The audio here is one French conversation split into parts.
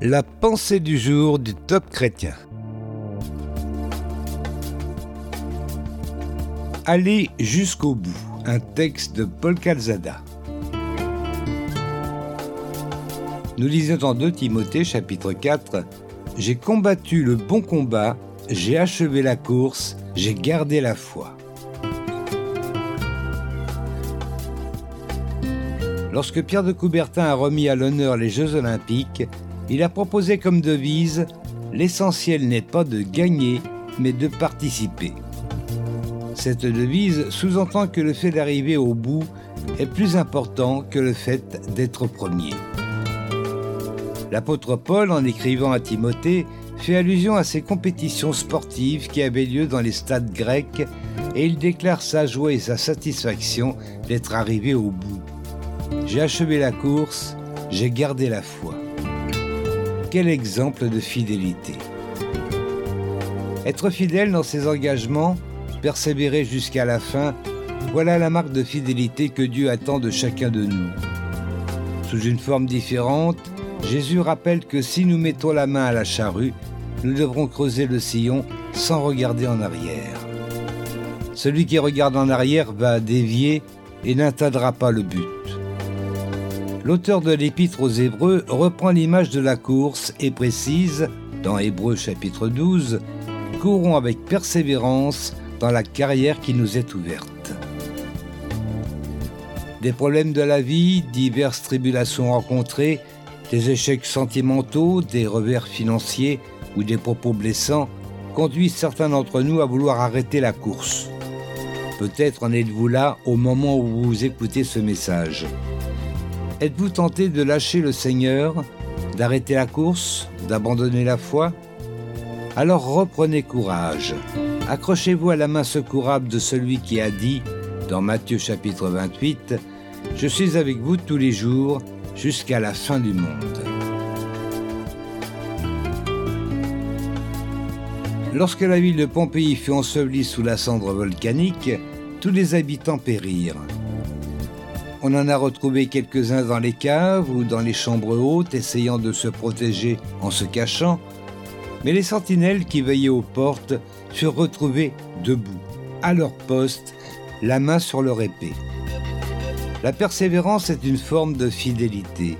La pensée du jour du top chrétien. Aller jusqu'au bout. Un texte de Paul Calzada. Nous lisons dans 2 Timothée chapitre 4 J'ai combattu le bon combat, j'ai achevé la course, j'ai gardé la foi. Lorsque Pierre de Coubertin a remis à l'honneur les Jeux olympiques, il a proposé comme devise L'essentiel n'est pas de gagner, mais de participer. Cette devise sous-entend que le fait d'arriver au bout est plus important que le fait d'être premier. L'apôtre Paul, en écrivant à Timothée, fait allusion à ces compétitions sportives qui avaient lieu dans les stades grecs et il déclare sa joie et sa satisfaction d'être arrivé au bout. J'ai achevé la course, j'ai gardé la foi. Quel exemple de fidélité. Être fidèle dans ses engagements, persévérer jusqu'à la fin, voilà la marque de fidélité que Dieu attend de chacun de nous. Sous une forme différente, Jésus rappelle que si nous mettons la main à la charrue, nous devrons creuser le sillon sans regarder en arrière. Celui qui regarde en arrière va dévier et n'atteindra pas le but. L'auteur de l'Épître aux Hébreux reprend l'image de la course et précise, dans Hébreux chapitre 12, Courons avec persévérance dans la carrière qui nous est ouverte. Des problèmes de la vie, diverses tribulations rencontrées, des échecs sentimentaux, des revers financiers ou des propos blessants conduisent certains d'entre nous à vouloir arrêter la course. Peut-être en êtes-vous là au moment où vous écoutez ce message. Êtes-vous tenté de lâcher le Seigneur, d'arrêter la course, d'abandonner la foi? Alors reprenez courage. Accrochez-vous à la main secourable de celui qui a dit, dans Matthieu chapitre 28, Je suis avec vous tous les jours jusqu'à la fin du monde. Lorsque la ville de Pompéi fut ensevelie sous la cendre volcanique, tous les habitants périrent. On en a retrouvé quelques-uns dans les caves ou dans les chambres hautes, essayant de se protéger en se cachant, mais les sentinelles qui veillaient aux portes furent retrouvés debout, à leur poste, la main sur leur épée. La persévérance est une forme de fidélité.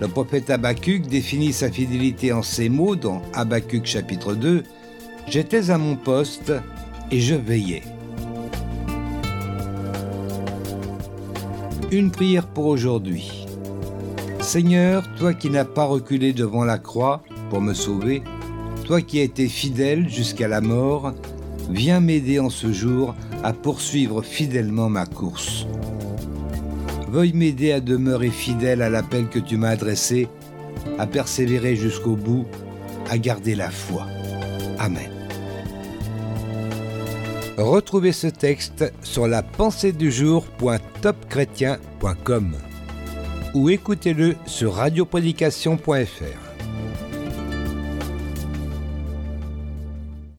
Le prophète Habacuc définit sa fidélité en ces mots dans Habacuc chapitre 2 J'étais à mon poste et je veillais. Une prière pour aujourd'hui. Seigneur, toi qui n'as pas reculé devant la croix pour me sauver, toi qui as été fidèle jusqu'à la mort, viens m'aider en ce jour à poursuivre fidèlement ma course. Veuille m'aider à demeurer fidèle à l'appel que tu m'as adressé, à persévérer jusqu'au bout, à garder la foi. Amen. Retrouvez ce texte sur la pensée du jour.topchrétien.com ou écoutez-le sur radioprédication.fr.